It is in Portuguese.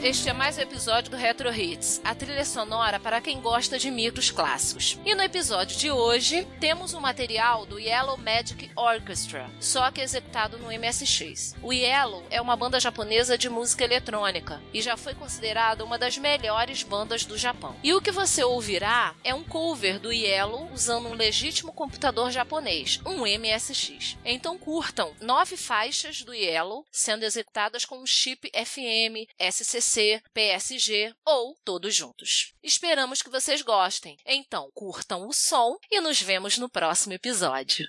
Este é mais um episódio do Retro Hits, a trilha sonora para quem gosta de micros clássicos. E no episódio de hoje, temos um material do Yellow Magic Orchestra, só que executado no MSX. O Yellow é uma banda japonesa de música eletrônica e já foi considerada uma das melhores bandas do Japão. E o que você ouvirá é um cover do Yellow usando um legítimo computador japonês, um MSX. Então curtam nove faixas do Yellow sendo executadas com um chip FM SCC, PSG ou todos juntos. Esperamos que vocês gostem. Então, curtam o som e nos vemos no próximo episódio.